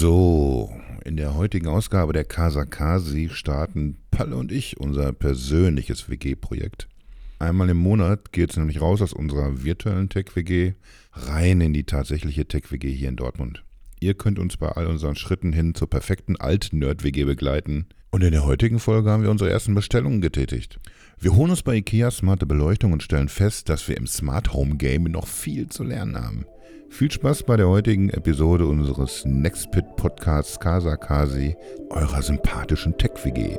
So, in der heutigen Ausgabe der Casa Kasi starten Palle und ich unser persönliches WG-Projekt. Einmal im Monat geht es nämlich raus aus unserer virtuellen Tech-WG rein in die tatsächliche Tech-WG hier in Dortmund. Ihr könnt uns bei all unseren Schritten hin zur perfekten Alt-Nerd-WG begleiten. Und in der heutigen Folge haben wir unsere ersten Bestellungen getätigt. Wir holen uns bei IKEA smarte Beleuchtung und stellen fest, dass wir im Smart Home Game noch viel zu lernen haben. Viel Spaß bei der heutigen Episode unseres Nextpit Podcasts Casa Kasi, eurer sympathischen Tech-WG.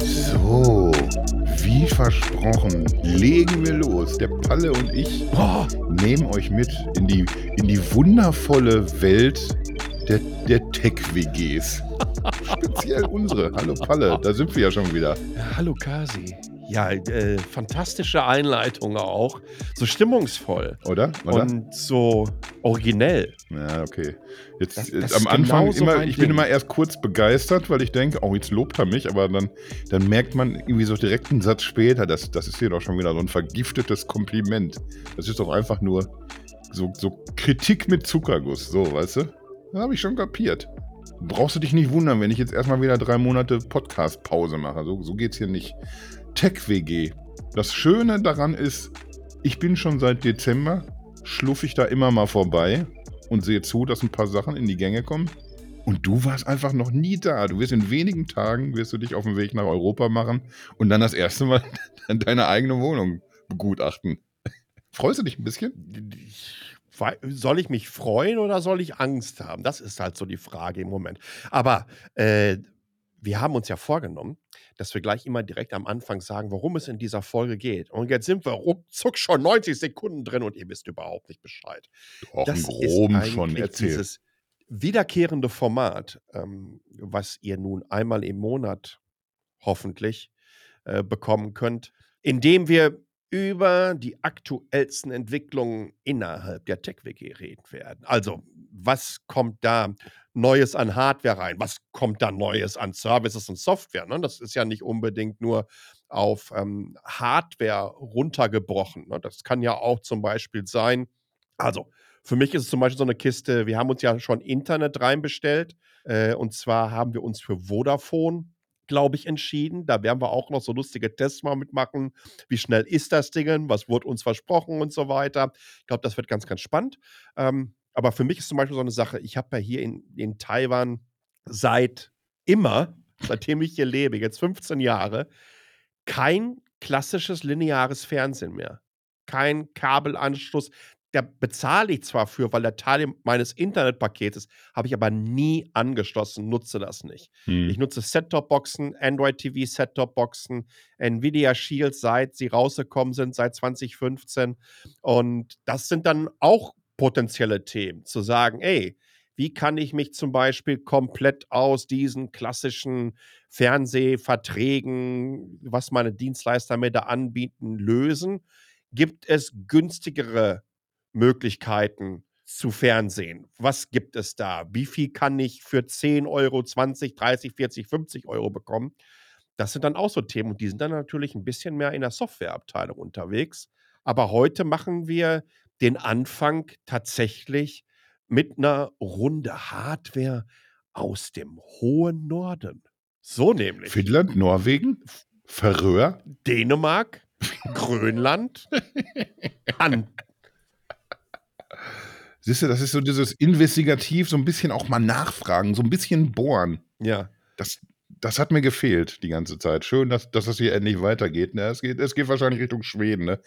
So, wie versprochen, legen wir los. Der Palle und ich oh, nehmen euch mit in die, in die wundervolle Welt der, der Tech-WGs. Speziell unsere. Hallo Palle, da sind wir ja schon wieder. Ja, hallo Kasi. Ja, äh, fantastische Einleitung auch. So stimmungsvoll. Oder? Oder? Und so originell. Ja, okay. Jetzt, das, das am Anfang genau immer, ich Ding. bin immer erst kurz begeistert, weil ich denke, oh, jetzt lobt er mich, aber dann, dann merkt man irgendwie so direkt einen Satz später, das, das ist hier doch schon wieder so ein vergiftetes Kompliment. Das ist doch einfach nur so, so Kritik mit Zuckerguss, so, weißt du? Das habe ich schon kapiert. Brauchst du dich nicht wundern, wenn ich jetzt erstmal wieder drei Monate Podcast-Pause mache. So, so es hier nicht. Tech-WG. Das Schöne daran ist, ich bin schon seit Dezember, schluffe ich da immer mal vorbei und sehe zu, dass ein paar Sachen in die Gänge kommen. Und du warst einfach noch nie da. Du wirst in wenigen Tagen, wirst du dich auf den Weg nach Europa machen und dann das erste Mal deine eigene Wohnung begutachten. Freust du dich ein bisschen? Soll ich mich freuen oder soll ich Angst haben? Das ist halt so die Frage im Moment. Aber äh, wir haben uns ja vorgenommen, dass wir gleich immer direkt am Anfang sagen, worum es in dieser Folge geht. Und jetzt sind wir ruckzuck schon 90 Sekunden drin und ihr wisst überhaupt nicht Bescheid. Auch das groben ist schon erzählt. Dieses wiederkehrende Format, ähm, was ihr nun einmal im Monat hoffentlich äh, bekommen könnt, indem wir über die aktuellsten Entwicklungen innerhalb der Tech-WG reden werden. Also, was kommt da Neues an Hardware rein? Was kommt da Neues an Services und Software? Ne? Das ist ja nicht unbedingt nur auf ähm, Hardware runtergebrochen. Ne? Das kann ja auch zum Beispiel sein, also für mich ist es zum Beispiel so eine Kiste, wir haben uns ja schon Internet reinbestellt. Äh, und zwar haben wir uns für Vodafone glaube ich, entschieden. Da werden wir auch noch so lustige Tests mal mitmachen. Wie schnell ist das Ding? Was wurde uns versprochen und so weiter. Ich glaube, das wird ganz, ganz spannend. Ähm, aber für mich ist zum Beispiel so eine Sache, ich habe ja hier in, in Taiwan seit immer, seitdem ich hier lebe, jetzt 15 Jahre, kein klassisches lineares Fernsehen mehr. Kein Kabelanschluss da bezahle ich zwar für, weil der Teil meines Internetpakets ist, habe ich aber nie angeschlossen, nutze das nicht. Hm. Ich nutze Set-Top-Boxen, Android TV Set-Top-Boxen, Nvidia Shield, seit sie rausgekommen sind, seit 2015. Und das sind dann auch potenzielle Themen, zu sagen, ey, wie kann ich mich zum Beispiel komplett aus diesen klassischen Fernsehverträgen, was meine Dienstleister mir da anbieten, lösen? Gibt es günstigere Möglichkeiten zu Fernsehen. Was gibt es da? Wie viel kann ich für 10 Euro, 20, 30, 40, 50 Euro bekommen? Das sind dann auch so Themen und die sind dann natürlich ein bisschen mehr in der Softwareabteilung unterwegs. Aber heute machen wir den Anfang tatsächlich mit einer Runde Hardware aus dem hohen Norden. So nämlich. Finnland, Norwegen, Färöer, Dänemark, Grönland, An Siehst du, das ist so dieses Investigativ, so ein bisschen auch mal nachfragen, so ein bisschen bohren. Ja. Das, das hat mir gefehlt die ganze Zeit. Schön, dass, dass das hier endlich weitergeht. Ne? Es, geht es geht wahrscheinlich Richtung Schweden. Ne?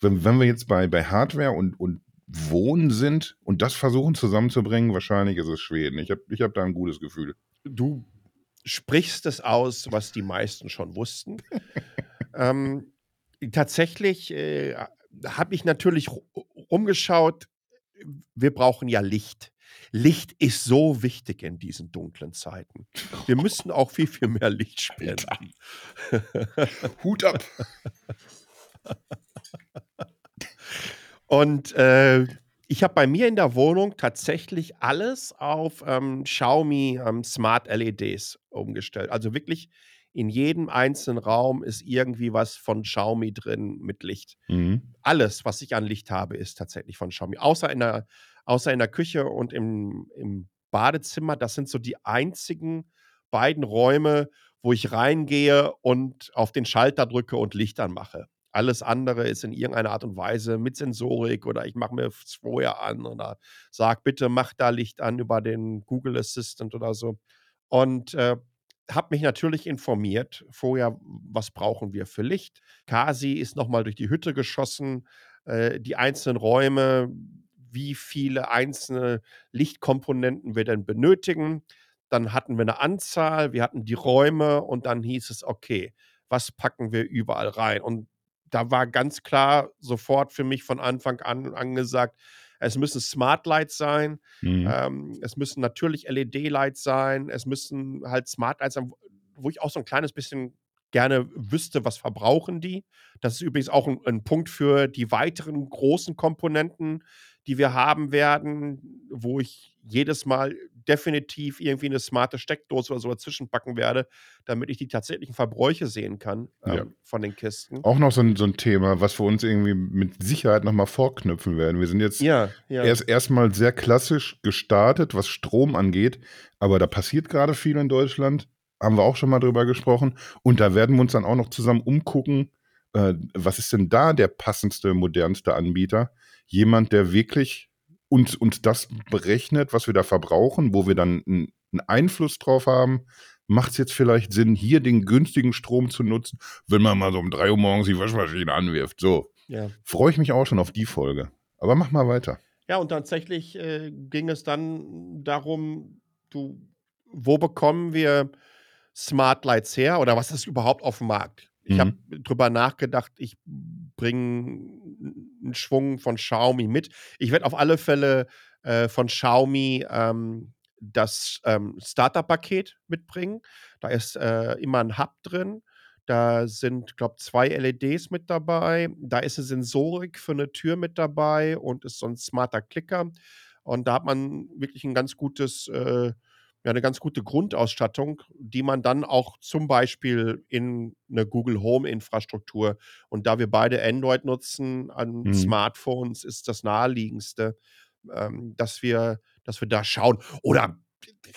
Wenn, wenn wir jetzt bei, bei Hardware und, und Wohnen sind und das versuchen zusammenzubringen, wahrscheinlich ist es Schweden. Ich habe ich hab da ein gutes Gefühl. Du sprichst es aus, was die meisten schon wussten. ähm, tatsächlich äh, habe ich natürlich rumgeschaut, wir brauchen ja Licht. Licht ist so wichtig in diesen dunklen Zeiten. Wir müssen auch viel, viel mehr Licht spenden. Hut ab. Und äh, ich habe bei mir in der Wohnung tatsächlich alles auf ähm, Xiaomi ähm, Smart LEDs umgestellt. Also wirklich in jedem einzelnen Raum ist irgendwie was von Xiaomi drin mit Licht. Mhm. Alles, was ich an Licht habe, ist tatsächlich von Xiaomi. Außer in der, außer in der Küche und im, im Badezimmer. Das sind so die einzigen beiden Räume, wo ich reingehe und auf den Schalter drücke und Licht anmache. Alles andere ist in irgendeiner Art und Weise mit Sensorik oder ich mache mir es vorher an oder sag bitte, mach da Licht an über den Google Assistant oder so. Und äh, habe mich natürlich informiert vorher, was brauchen wir für Licht. Kasi ist nochmal durch die Hütte geschossen, äh, die einzelnen Räume, wie viele einzelne Lichtkomponenten wir denn benötigen. Dann hatten wir eine Anzahl, wir hatten die Räume und dann hieß es, okay, was packen wir überall rein? Und da war ganz klar sofort für mich von Anfang an angesagt, es müssen Smart Lights sein, mhm. ähm, es müssen natürlich LED-Lights sein, es müssen halt Smart Lights sein, wo ich auch so ein kleines bisschen gerne wüsste, was verbrauchen die. Das ist übrigens auch ein, ein Punkt für die weiteren großen Komponenten, die wir haben werden, wo ich jedes Mal definitiv irgendwie eine smarte Steckdose oder so dazwischen packen werde, damit ich die tatsächlichen Verbräuche sehen kann ähm, ja. von den Kisten. Auch noch so ein, so ein Thema, was wir uns irgendwie mit Sicherheit nochmal vorknüpfen werden. Wir sind jetzt ja, ja. erst erstmal sehr klassisch gestartet, was Strom angeht, aber da passiert gerade viel in Deutschland. Haben wir auch schon mal drüber gesprochen. Und da werden wir uns dann auch noch zusammen umgucken, äh, was ist denn da der passendste, modernste Anbieter? Jemand, der wirklich uns, uns das berechnet, was wir da verbrauchen, wo wir dann einen Einfluss drauf haben. Macht es jetzt vielleicht Sinn, hier den günstigen Strom zu nutzen, wenn man mal so um drei Uhr morgens die Waschmaschine anwirft? So. Ja. Freue ich mich auch schon auf die Folge. Aber mach mal weiter. Ja, und tatsächlich äh, ging es dann darum, du, wo bekommen wir Smart Lights her oder was ist überhaupt auf dem Markt? Ich mhm. habe drüber nachgedacht, ich bringe einen Schwung von Xiaomi mit. Ich werde auf alle Fälle äh, von Xiaomi ähm, das ähm, Starter-Paket mitbringen. Da ist äh, immer ein Hub drin. Da sind, glaube ich, zwei LEDs mit dabei. Da ist eine Sensorik für eine Tür mit dabei und ist so ein smarter Klicker. Und da hat man wirklich ein ganz gutes äh, ja eine ganz gute Grundausstattung, die man dann auch zum Beispiel in eine Google Home-Infrastruktur und da wir beide Android nutzen an mhm. Smartphones, ist das naheliegendste, ähm, dass wir, dass wir da schauen. Oder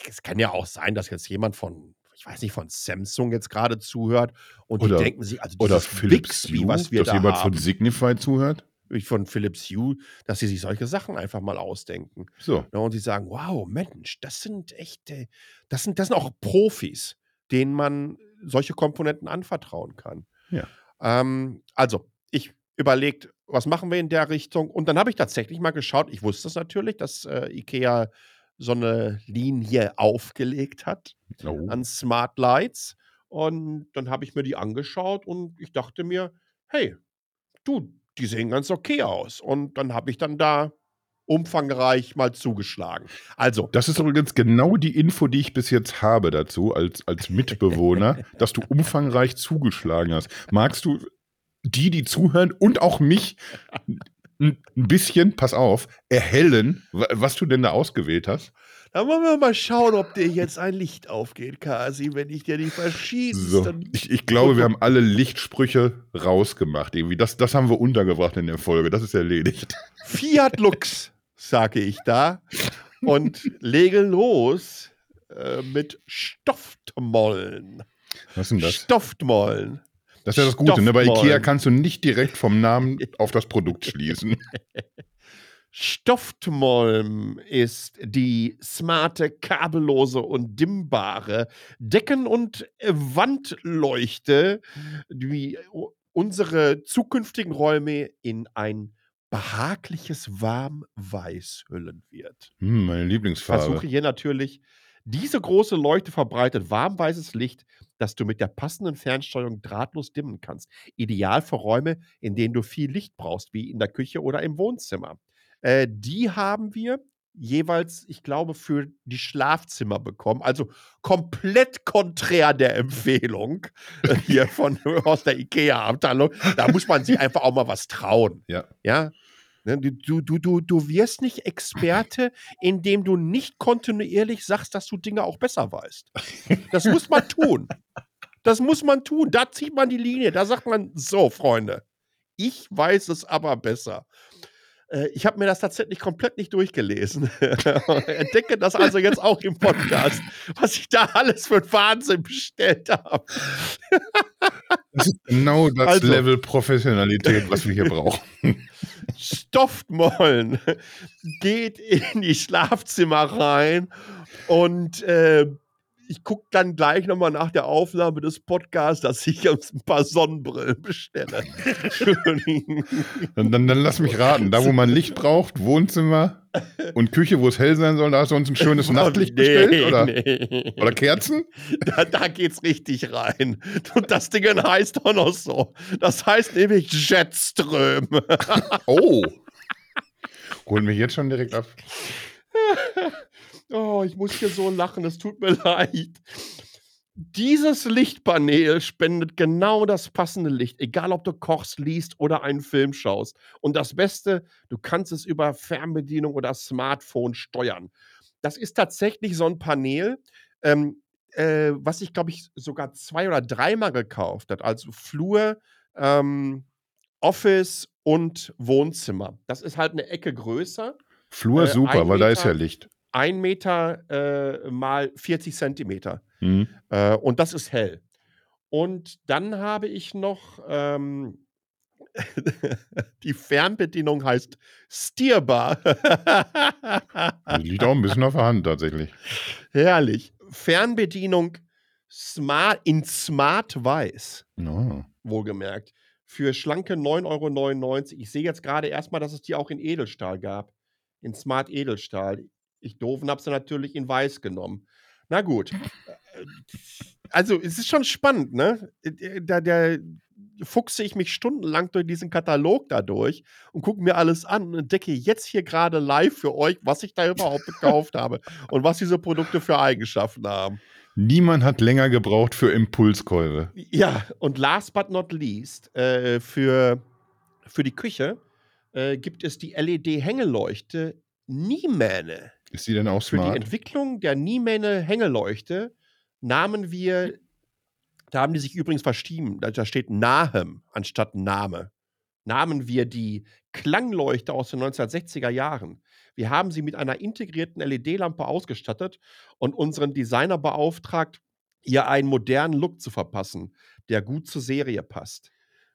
es kann ja auch sein, dass jetzt jemand von ich weiß nicht, von Samsung jetzt gerade zuhört und oder, die denken sich, also oder Philips Bixby, was wir dass da jemand haben, von Signify zuhört? Von Philips Hue, dass sie sich solche Sachen einfach mal ausdenken. So. Ja, ne, und sie sagen, wow, Mensch, das sind echte, das sind, das sind auch Profis, denen man solche Komponenten anvertrauen kann. Ja. Ähm, also, ich überlegt, was machen wir in der Richtung? Und dann habe ich tatsächlich mal geschaut, ich wusste es natürlich, dass äh, IKEA so eine Linie aufgelegt hat oh. an Smart Lights. Und dann habe ich mir die angeschaut und ich dachte mir, hey, du, die sehen ganz okay aus. Und dann habe ich dann da umfangreich mal zugeschlagen. Also. Das ist übrigens genau die Info, die ich bis jetzt habe dazu, als, als Mitbewohner, dass du umfangreich zugeschlagen hast. Magst du die, die zuhören und auch mich ein bisschen, pass auf, erhellen, was du denn da ausgewählt hast? Dann wollen wir mal schauen, ob dir jetzt ein Licht aufgeht, Kasi, wenn ich dir die verschieße. So, ich, ich, glaube, wir haben alle Lichtsprüche rausgemacht. Irgendwie. Das, das haben wir untergebracht in der Folge. Das ist erledigt. Fiat Lux, sage ich da. Und lege los äh, mit Stoffmollen. Was ist denn das? Stoffmollen. Das ist ja das Gute, ne? Bei Ikea kannst du nicht direkt vom Namen auf das Produkt schließen. Stoffmolm ist die smarte, kabellose und dimmbare Decken- und Wandleuchte, die unsere zukünftigen Räume in ein behagliches Warmweiß hüllen wird. Hm, meine Lieblingsfarbe. Versuche hier natürlich diese große Leuchte verbreitet warmweißes Licht, das du mit der passenden Fernsteuerung drahtlos dimmen kannst. Ideal für Räume, in denen du viel Licht brauchst, wie in der Küche oder im Wohnzimmer. Äh, die haben wir jeweils, ich glaube, für die Schlafzimmer bekommen. Also komplett konträr der Empfehlung äh, hier von aus der IKEA-Abteilung. Da muss man sich einfach auch mal was trauen. Ja. Ja. Ne, du, du, du, du wirst nicht Experte, indem du nicht kontinuierlich sagst, dass du Dinge auch besser weißt. Das muss man tun. Das muss man tun. Da zieht man die Linie. Da sagt man, so, Freunde, ich weiß es aber besser. Äh, ich habe mir das tatsächlich komplett nicht durchgelesen. Entdecke das also jetzt auch im Podcast, was ich da alles für Wahnsinn bestellt habe. das ist genau das also, Level Professionalität, was wir hier brauchen. Stoffmollen geht in die Schlafzimmer rein und äh, ich gucke dann gleich nochmal nach der Aufnahme des Podcasts, dass ich uns ein paar Sonnenbrillen bestelle. dann, dann, dann, lass mich raten, da wo man Licht braucht, Wohnzimmer und Küche, wo es hell sein soll, da hast du uns ein schönes oh, Nachtlicht nee, bestellt? Oder, nee. oder Kerzen? Da, da geht's richtig rein. Und das Ding heißt auch noch so. Das heißt nämlich Jetström. oh. Holen wir jetzt schon direkt ab. Oh, ich muss hier so lachen, es tut mir leid. Dieses Lichtpanel spendet genau das passende Licht, egal ob du kochst, liest oder einen Film schaust. Und das Beste, du kannst es über Fernbedienung oder Smartphone steuern. Das ist tatsächlich so ein Panel, ähm, äh, was ich, glaube ich, sogar zwei oder dreimal gekauft hat. Also Flur, ähm, Office und Wohnzimmer. Das ist halt eine Ecke größer. Flur äh, super, weil da ist ja Licht. 1 Meter äh, mal 40 Zentimeter. Mhm. Äh, und das ist hell. Und dann habe ich noch ähm, die Fernbedienung heißt Steerbar. Die liegt auch ein bisschen auf der Hand tatsächlich. Herrlich. Fernbedienung Smart, in Smart Weiß. Oh. Wohlgemerkt. Für schlanke 9,99 Euro. Ich sehe jetzt gerade erstmal, dass es die auch in Edelstahl gab. In Smart Edelstahl. Ich doofen habe sie natürlich in weiß genommen. Na gut. Also, es ist schon spannend, ne? Da, da fuchse ich mich stundenlang durch diesen Katalog da durch und gucke mir alles an und entdecke jetzt hier gerade live für euch, was ich da überhaupt gekauft habe und was diese Produkte für Eigenschaften haben. Niemand hat länger gebraucht für Impulskäufe. Ja, und last but not least, äh, für, für die Küche äh, gibt es die LED-Hängeleuchte Niemäne. Ist die denn auch smart? Für die Entwicklung der Niemäne Hängeleuchte nahmen wir, da haben die sich übrigens verschrieben, da steht Nahem anstatt Name. Nahmen wir die Klangleuchte aus den 1960er Jahren. Wir haben sie mit einer integrierten LED-Lampe ausgestattet und unseren Designer beauftragt, ihr einen modernen Look zu verpassen, der gut zur Serie passt.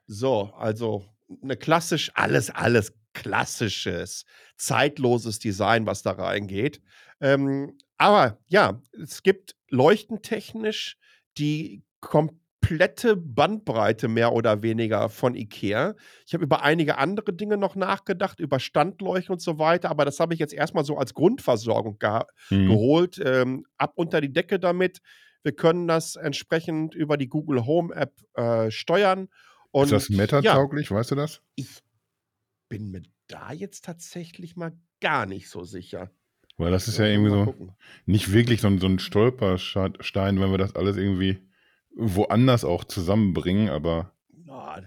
So, also eine klassisch, alles, alles klassisches, zeitloses Design, was da reingeht. Ähm, aber ja, es gibt leuchtentechnisch die komplette Bandbreite mehr oder weniger von IKEA. Ich habe über einige andere Dinge noch nachgedacht, über Standleuchten und so weiter, aber das habe ich jetzt erstmal so als Grundversorgung ge mhm. geholt. Ähm, ab unter die Decke damit. Wir können das entsprechend über die Google Home App äh, steuern. Und, ist das meta-tauglich, ja, weißt du das? Ich bin mir da jetzt tatsächlich mal gar nicht so sicher. Weil das ist ja, ja irgendwie so gucken. nicht wirklich so ein, so ein Stolperstein, wenn wir das alles irgendwie woanders auch zusammenbringen, aber,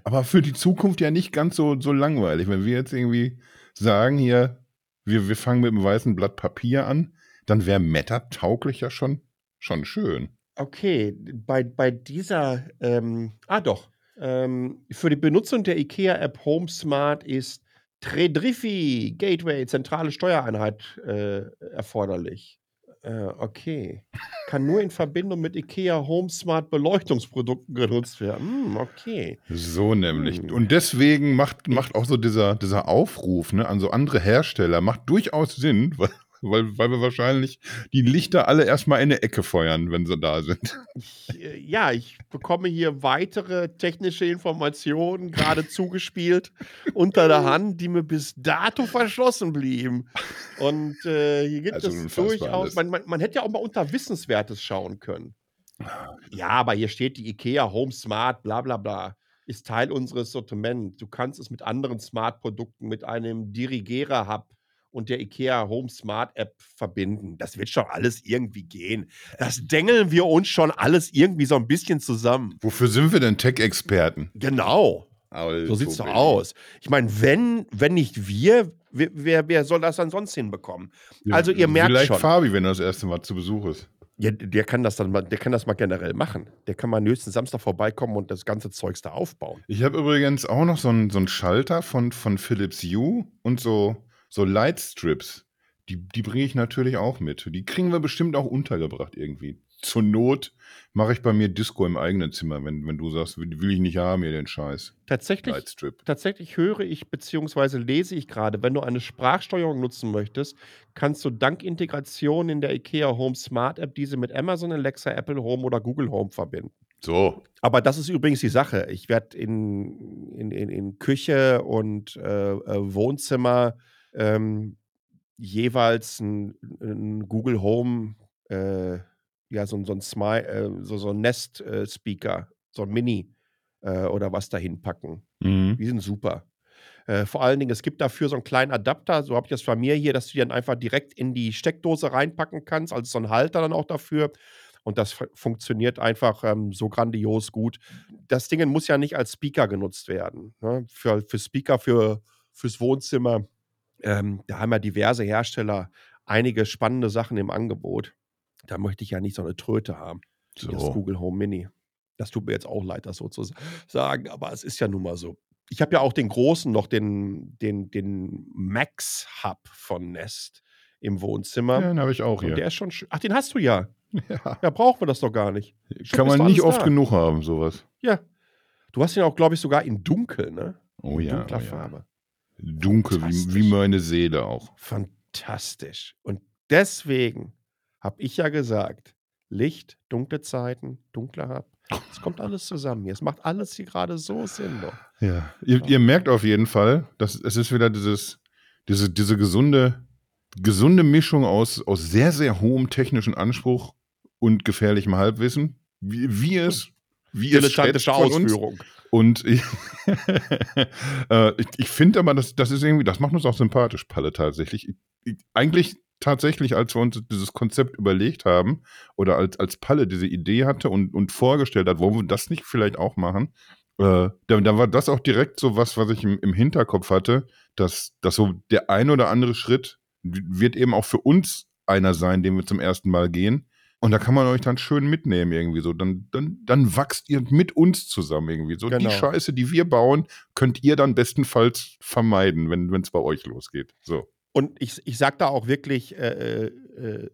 aber für die Zukunft ja nicht ganz so, so langweilig. Wenn wir jetzt irgendwie sagen, hier, wir, wir fangen mit einem weißen Blatt Papier an, dann wäre Meta tauglich ja schon, schon schön. Okay, bei, bei dieser, ähm, ah doch, ähm, für die Benutzung der IKEA-App Home Smart ist Tredrifi Gateway, zentrale Steuereinheit äh, erforderlich. Äh, okay. Kann nur in Verbindung mit IKEA Home Smart Beleuchtungsprodukten genutzt werden. Hm, okay. So nämlich. Hm. Und deswegen macht, macht auch so dieser, dieser Aufruf ne, an so andere Hersteller, macht durchaus Sinn, weil weil, weil wir wahrscheinlich die Lichter alle erstmal in eine Ecke feuern, wenn sie da sind. Äh, ja, ich bekomme hier weitere technische Informationen, gerade zugespielt, unter der Hand, die mir bis dato verschlossen blieben. Und äh, hier gibt also es durchaus, man, man, man hätte ja auch mal unter Wissenswertes schauen können. Ja, aber hier steht die IKEA Home Smart, bla bla bla ist Teil unseres Sortiments. Du kannst es mit anderen Smart-Produkten, mit einem Dirigera-Hub und der IKEA Home Smart App verbinden. Das wird schon alles irgendwie gehen. Das dengeln wir uns schon alles irgendwie so ein bisschen zusammen. Wofür sind wir denn Tech-Experten? Genau. Also, so sieht's doch aus. Ich meine, wenn, wenn nicht wir, wer, wer soll das dann sonst hinbekommen? Ja, also ihr merkt vielleicht schon. Vielleicht Fabi, wenn er das erste Mal zu Besuch ist. Ja, der kann das dann mal der kann das mal generell machen. Der kann mal nächsten Samstag vorbeikommen und das ganze Zeugs da aufbauen. Ich habe übrigens auch noch so einen so Schalter von von Philips Hue und so so Lightstrips. Die die bringe ich natürlich auch mit. Die kriegen wir bestimmt auch untergebracht irgendwie. Zur Not mache ich bei mir Disco im eigenen Zimmer, wenn wenn du sagst: „Will ich nicht haben hier den Scheiß.“ Tatsächlich Lightstrip. tatsächlich höre ich beziehungsweise lese ich gerade, wenn du eine Sprachsteuerung nutzen möchtest, kannst du dank Integration in der IKEA Home Smart App diese mit Amazon Alexa, Apple Home oder Google Home verbinden. So. Aber das ist übrigens die Sache. Ich werde in in in in Küche und, äh, äh, Wohnzimmer, ähm, jeweils ein 'n Google Home, äh ja, so so 'n Smi äh, so so 'n Nest äh, Speaker, so 'n Mini, äh, oder was dahin packen. Mhm. Die sind super. Äh, vor allen Dingen, es gibt dafür so 'n kleinen Adapter, so habe ich das bei mir hier, dass du die dann einfach direkt in die Steckdose reinpacken kannst, also so 'n Halter dann auch dafür. Und das fu funktioniert einfach, ähm, so grandios gut. Das Ding muss ja nicht als Speaker genutzt werden, ne? Für für Speaker für fürs Wohnzimmer, ähm, da haben ja diverse Hersteller einige spannende Sachen im Angebot. Da möchte ich ja nicht so 'ne Tröte haben, wie das So. Google Home Mini. Das tut mir jetzt auch leid, das so zu sagen, aber es ist ja nun mal so. Ich habe ja auch den großen noch, den den den Max Hub von Nest im Wohnzimmer. Ja, den habe ich auch Und hier. der ist schon sch ach, den hast du ja. Ja. Ja, brauchen wir das doch gar nicht. Stimmt, Kann man nicht oft da. genug haben, so was. Ja. Du hast ihn auch, glaube ich, sogar in dunkel, ne? Oh In ja, dunkler oh ja. Dunkel wie wie meine Seele auch. Fantastisch. Und deswegen habe ich ja gesagt: Licht, dunkle Zeiten, dunkler Hub. Es kommt alles zusammen hier. Es macht alles hier grade so Sinn doch. Ja. Ihr ihr merkt auf jeden Fall, dass es ist wieder dieses diese diese gesunde gesunde Mischung aus aus sehr, sehr hohem technischen Anspruch und gefährlichem Halbwissen, wie wie es wie es schätzt von uns. Ausführung. Und ich äh, ich ich finde aber, das das ist irgendwie das macht uns auch sympathisch, Palle, tatsächlich. I i eigentlich tatsächlich, als wir uns dieses Konzept überlegt haben oder als als Palle diese Idee hatte und und vorgestellt hat: „Wollen wir das nicht vielleicht auch machen?“ Äh, da da war das auch direkt so was, was ich im im Hinterkopf hatte, dass dass so der ein oder andere Schritt wird eben auch für uns einer sein, den wir zum ersten Mal gehen. Und da kann man euch dann schön mitnehmen irgendwie so. Dann dann dann wachst ihr mit uns zusammen irgendwie so. Die Genau. Scheiße, die wir bauen, könnt ihr dann bestenfalls vermeiden, wenn wenn's bei euch losgeht. So. Und ich ich sage da auch wirklich, äh, äh, äh,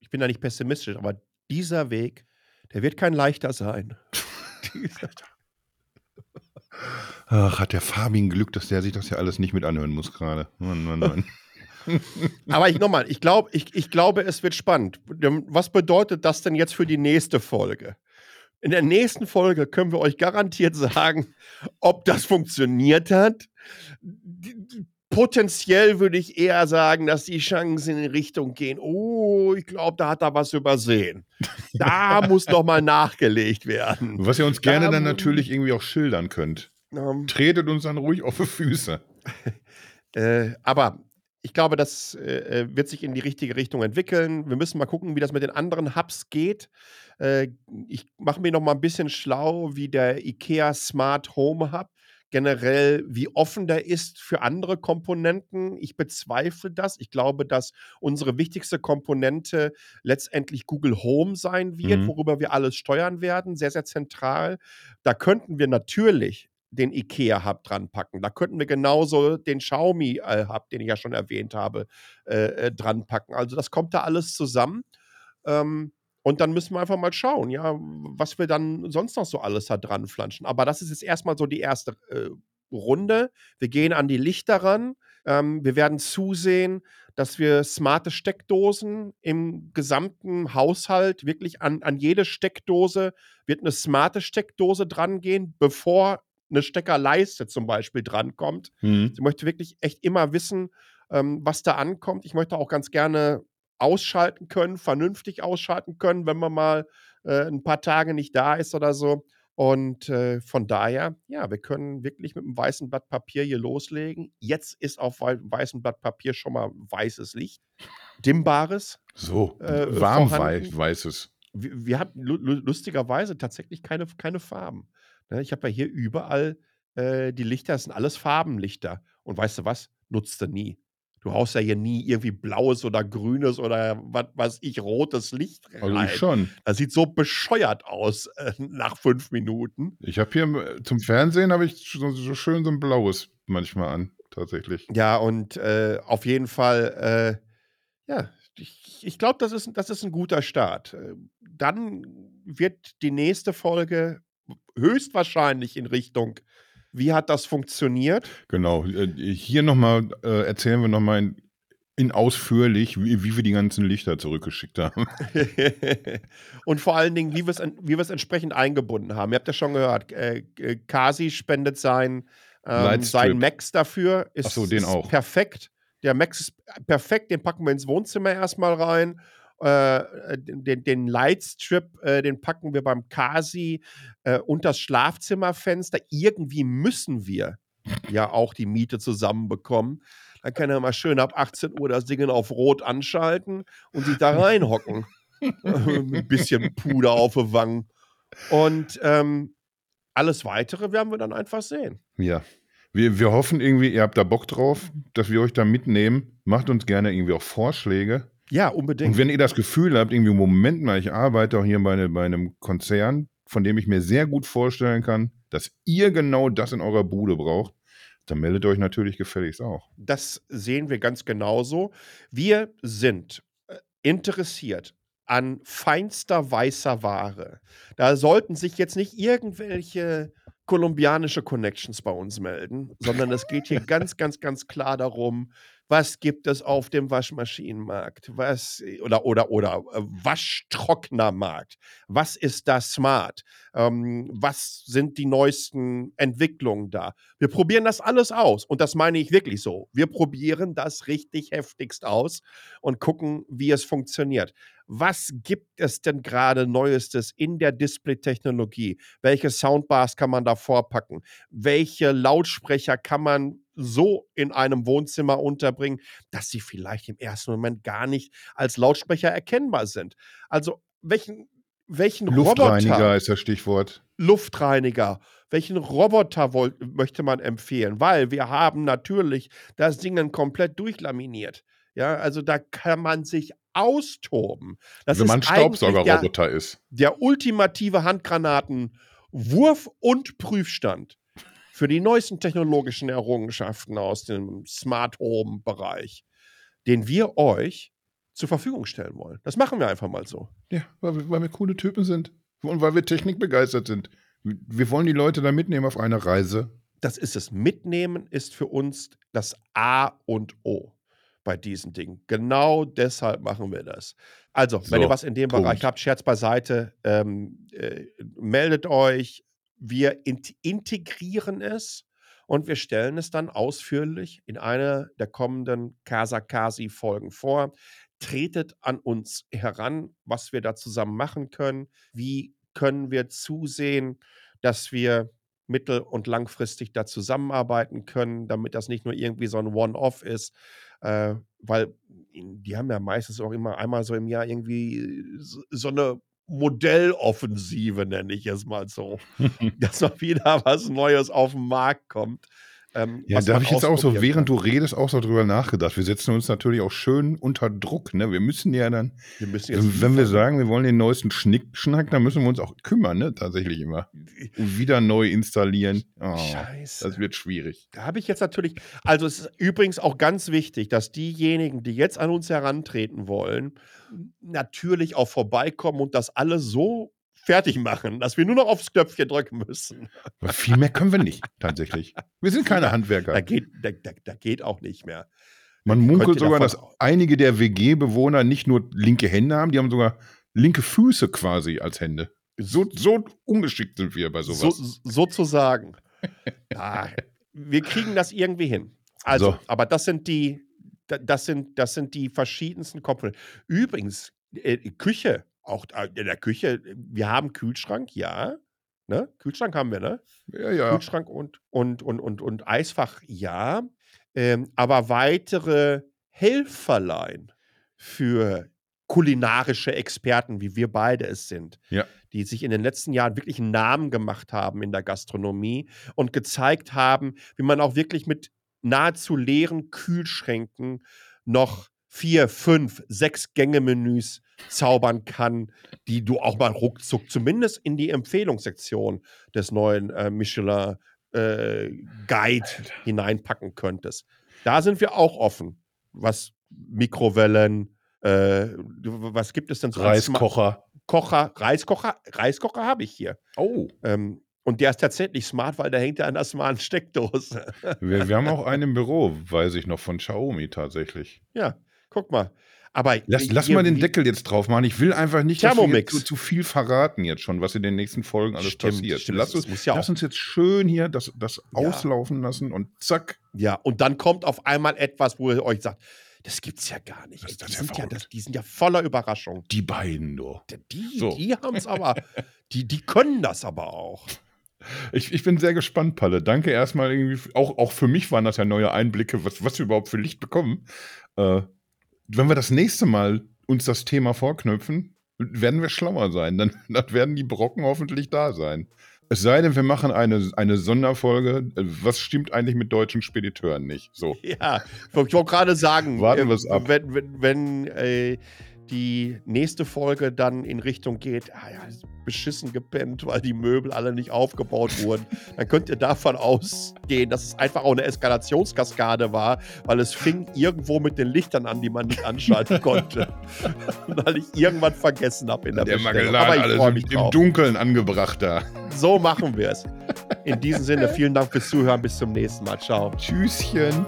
ich bin da nicht pessimistisch, aber dieser Weg, der wird kein leichter sein. Ach, hat der Fabi 'n Glück, dass der sich das hier alles nicht mit anhören muss grade. Mann, Mann, Mann. Aber ich noch mal, ich glaube ich ich glaube, es wird spannend. Ähm, was bedeutet das denn jetzt für die nächste Folge? In der nächsten Folge können wir euch garantiert sagen, ob das funktioniert hat. Potenziell würde ich eher sagen, dass die Chancen in Richtung gehen: „Oh, ich glaube, da hat er was übersehen. Da muss noch mal nachgelegt werden.“ Was ihr uns gerne Da dann mu natürlich irgendwie auch schildern könnt. Ähm Tretet uns dann ruhig auf die Füße. Äh, aber ich glaube, das, äh, äh, wird sich in die richtige Richtung entwickeln. Wir müssen mal gucken, wie das mit den anderen Hubs geht. Äh, ich mache mich noch mal 'n bisschen schlau, wie der IKEA Smart Home Hub generell wie offen der ist für andere Komponenten. Ich bezweifle das. Ich glaube, dass unsere wichtigste Komponente letztendlich Google Home sein wird, Mhm. worüber wir alles steuern werden, sehr, sehr zentral. Da könnten wir natürlich den IKEA Hub dran packen. Da könnten wir genauso den Xiaomi, äh, Hub, den ich ja schon erwähnt habe, äh, äh, dran packen. Also, das kommt da alles zusammen. Ähm, und dann müssen wir einfach mal schauen, ja, was wir dann sonst noch so alles da dran flanschen. Aber das ist jetzt erst mal so die erste äh, Runde. Wir gehen an die Lichter ran. Ähm, wir werden zusehen, dass wir smarte Steckdosen im gesamten Haushalt wirklich an an jede Steckdose wird 'ne smarte Steckdose drangehen, bevor 'ne Steckerleiste zum Beispiel drankommt. Mhm. Ich möchte wirklich echt immer wissen, ähm, was da ankommt. Ich möchte auch ganz gerne ausschalten können, vernünftig ausschalten können, wenn man mal, äh, 'n paar Tage nicht da ist oder so. Und, äh, von daher, ja, wir können wirklich mit 'm weißen Blatt Papier hier loslegen. Jetzt ist auf wei weißem Blatt Papier schon mal weißes Licht, dimmbares, So, äh, warm wei weißes. Wir wir hatten lu lu lustigerweise tatsächlich keine keine Farben? Ich habe ja hier überall äh, die Lichter das sind alles Farbenlichter. Und weißt du was? Nutzt du nie. Du haust ja hier nie irgendwie blaues oder grünes oder was weiß ich, rotes Licht rein. Also ich schon. Das sieht so bescheuert aus äh, nach fünf Minuten. Ich habe hier äh, zum Fernsehen habe ich so, so, schön so ein blaues manchmal an, tatsächlich. Ja, und äh, auf jeden Fall, äh, ja, ich, ich glaube, das ist, das ist ein guter Start. Äh, dann wird die nächste Folge höchstwahrscheinlich in Richtung wie hat das funktioniert? Genau. Äh, hier nochmal äh, erzählen wir nochmal in, in ausführlich, wie, wie, wir die ganzen Lichter zurückgeschickt haben. und vor allen Dingen, wie wir es wie entsprechend eingebunden haben. Ihr habt ja schon gehört, äh, Kasi spendet sein, ähm, sein Max dafür. Ist, Ach so, den ist auch. perfekt. Der Max ist perfekt, den packen wir ins Wohnzimmer erstmal rein. Äh, den, den Lightstrip, äh, den packen wir beim Kasi äh, unter das Schlafzimmerfenster. Irgendwie müssen wir ja auch die Miete zusammenbekommen. Dann kann er mal schön ab 18 Uhr das Ding auf Rot anschalten und sich da reinhocken. Ein bisschen Puder auf die Wangen. Und ähm, alles Weitere werden wir dann einfach sehen. Ja. Wir, wir hoffen irgendwie, ihr habt da Bock drauf, dass wir euch da mitnehmen. Macht uns gerne irgendwie auch Vorschläge. Ja, unbedingt. Und wenn ihr das Gefühl habt, irgendwie, Moment mal, ich arbeite auch hier bei, ne, bei einem Konzern, von dem ich mir sehr gut vorstellen kann, dass ihr genau das in eurer Bude braucht, dann meldet euch natürlich gefälligst auch. Das sehen wir ganz genauso. Wir sind äh, interessiert an feinster weißer Ware. Da sollten sich jetzt nicht irgendwelche kolumbianische Connections bei uns melden, sondern es geht hier ganz, ganz, ganz klar darum, was gibt es auf dem Waschmaschinenmarkt, was oder oder oder äh, Waschtrocknermarkt, was ist da smart, ähm, was sind die neuesten Entwicklungen da. Wir probieren das alles aus und das meine ich wirklich so. Wir probieren das richtig heftigst aus und gucken, wie es funktioniert. Was gibt es denn gerade Neuestes in der Display-Technologie? Welche Soundbars kann man da vorpacken? Welche Lautsprecher kann man so in einem Wohnzimmer unterbringen, dass sie vielleicht im ersten Moment gar nicht als Lautsprecher erkennbar sind. Also welchen, welchen Luftreiniger Roboter, ist das Stichwort. Luftreiniger. Welchen Roboter wollt, möchte man empfehlen? Weil wir haben natürlich das Ding dann komplett durchlaminiert. Ja, also da kann man sich austoben. Das Wenn man Staubsaugerroboter ist. Der ultimative Handgranaten-Wurf- und Prüfstand für die neuesten technologischen Errungenschaften aus dem Smart Home Bereich, den wir euch zur Verfügung stellen wollen. Das machen wir einfach mal so. Ja, weil wir, weil wir coole Typen sind und weil wir technikbegeistert sind. Wir wollen die Leute da mitnehmen auf eine Reise. Das ist es. Mitnehmen ist für uns das A und O bei diesen Dingen. Genau deshalb machen wir das. Also, so, wenn ihr was in dem Punkt. Bereich habt, Scherz beiseite, ähm, äh, meldet euch, wir integrieren es und wir stellen es dann ausführlich in einer der kommenden Kasakasi-Folgen vor. Tretet an uns heran, was wir da zusammen machen können. Wie können wir zusehen, dass wir mittel- und langfristig da zusammenarbeiten können, damit das nicht nur irgendwie so ein One-Off ist, äh, weil die haben ja meistens auch immer einmal so im Jahr irgendwie so eine Modelloffensive, nenne ich es mal so. dass mal wieder was Neues auf den Markt kommt. Ähm, ja, da habe ich jetzt auch so, während kann. du redest, auch so drüber nachgedacht. Wir setzen uns natürlich auch schön unter Druck. Ne? Wir müssen ja dann, wir müssen jetzt wenn wir sagen, wir wollen den neuesten Schnickschnack, dann müssen wir uns auch kümmern, ne? tatsächlich immer. Und wieder neu installieren. Oh, Scheiße. Das wird schwierig. Da habe ich jetzt natürlich, also es ist übrigens auch ganz wichtig, dass diejenigen, die jetzt an uns herantreten wollen, natürlich auch vorbeikommen und das alles so fertig machen, dass wir nur noch aufs Knöpfchen drücken müssen. Aber viel mehr können wir nicht, tatsächlich. Wir sind keine Handwerker. Da geht, da, da, da geht auch nicht mehr. Man munkelt sogar, dass einige der WG-Bewohner nicht nur linke Hände haben, die haben sogar linke Füße quasi als Hände. So, so ungeschickt sind wir bei sowas. So, sozusagen. ja, wir kriegen das irgendwie hin. Also, so. aber das sind die, das sind, das sind die verschiedensten Komponenten. Übrigens, äh, Küche auch in der Küche, wir haben Kühlschrank, ja. Ne? Kühlschrank haben wir, ne? Ja, ja. Kühlschrank und, und, und, und, und Eisfach, ja. Ähm, aber weitere Helferlein für kulinarische Experten, wie wir beide es sind, ja. die sich in den letzten Jahren wirklich einen Namen gemacht haben in der Gastronomie und gezeigt haben, wie man auch wirklich mit nahezu leeren Kühlschränken noch vier, fünf, sechs Gänge-Menüs zaubern kann, die du auch mal ruckzuck zumindest in die Empfehlungssektion des neuen äh, Michelin äh, Guide hineinpacken könntest. Da sind wir auch offen, was Mikrowellen, äh, was gibt es denn so? Reiskocher. Kocher, Reiskocher, Reiskocher habe ich hier. Oh. Ähm, und der ist tatsächlich smart, weil der hängt ja an der smarten Steckdose. wir, wir haben auch einen im Büro, weiß ich noch, von Xiaomi tatsächlich. Ja, guck mal. Aber lass, lass mal den Deckel jetzt drauf machen. Ich will einfach nicht, dass wir zu, zu, viel verraten jetzt schon, was in den nächsten Folgen alles stimmt, passiert. Stimmt, lass, uns, ja lass uns, jetzt schön hier das, das ja. auslaufen lassen und zack. Ja, und dann kommt auf einmal etwas, wo ihr euch sagt, das gibt's ja gar nicht. Das die, sind ja, das, die, sind ja, voller Überraschung. Die beiden nur. Die, so. die haben es aber, die, die können das aber auch. Ich, ich bin sehr gespannt, Palle. Danke erstmal irgendwie. Auch, auch für mich waren das ja neue Einblicke, was, was wir überhaupt für Licht bekommen. Äh, wenn wir das nächste Mal uns das Thema vorknüpfen, werden wir schlauer sein. Dann, dann werden die Brocken hoffentlich da sein. Es sei denn, wir machen eine, eine Sonderfolge. Was stimmt eigentlich mit deutschen Spediteuren nicht? So. Ja, ich wollte gerade sagen, warten wir es ab. Wenn, wenn, wenn äh, die nächste Folge dann in Richtung geht, ah ja, beschissen gepennt, weil die Möbel alle nicht aufgebaut wurden, dann könnt ihr davon ausgehen, dass es einfach auch eine Eskalationskaskade war, weil es fing irgendwo mit den Lichtern an, die man nicht anschalten konnte. weil ich irgendwann vergessen habe in der, der Bestellung. Aber ich alles im Dunkeln angebracht da. So machen wir es. In diesem Sinne, vielen Dank fürs Zuhören. Bis zum nächsten Mal. Ciao. Tschüsschen.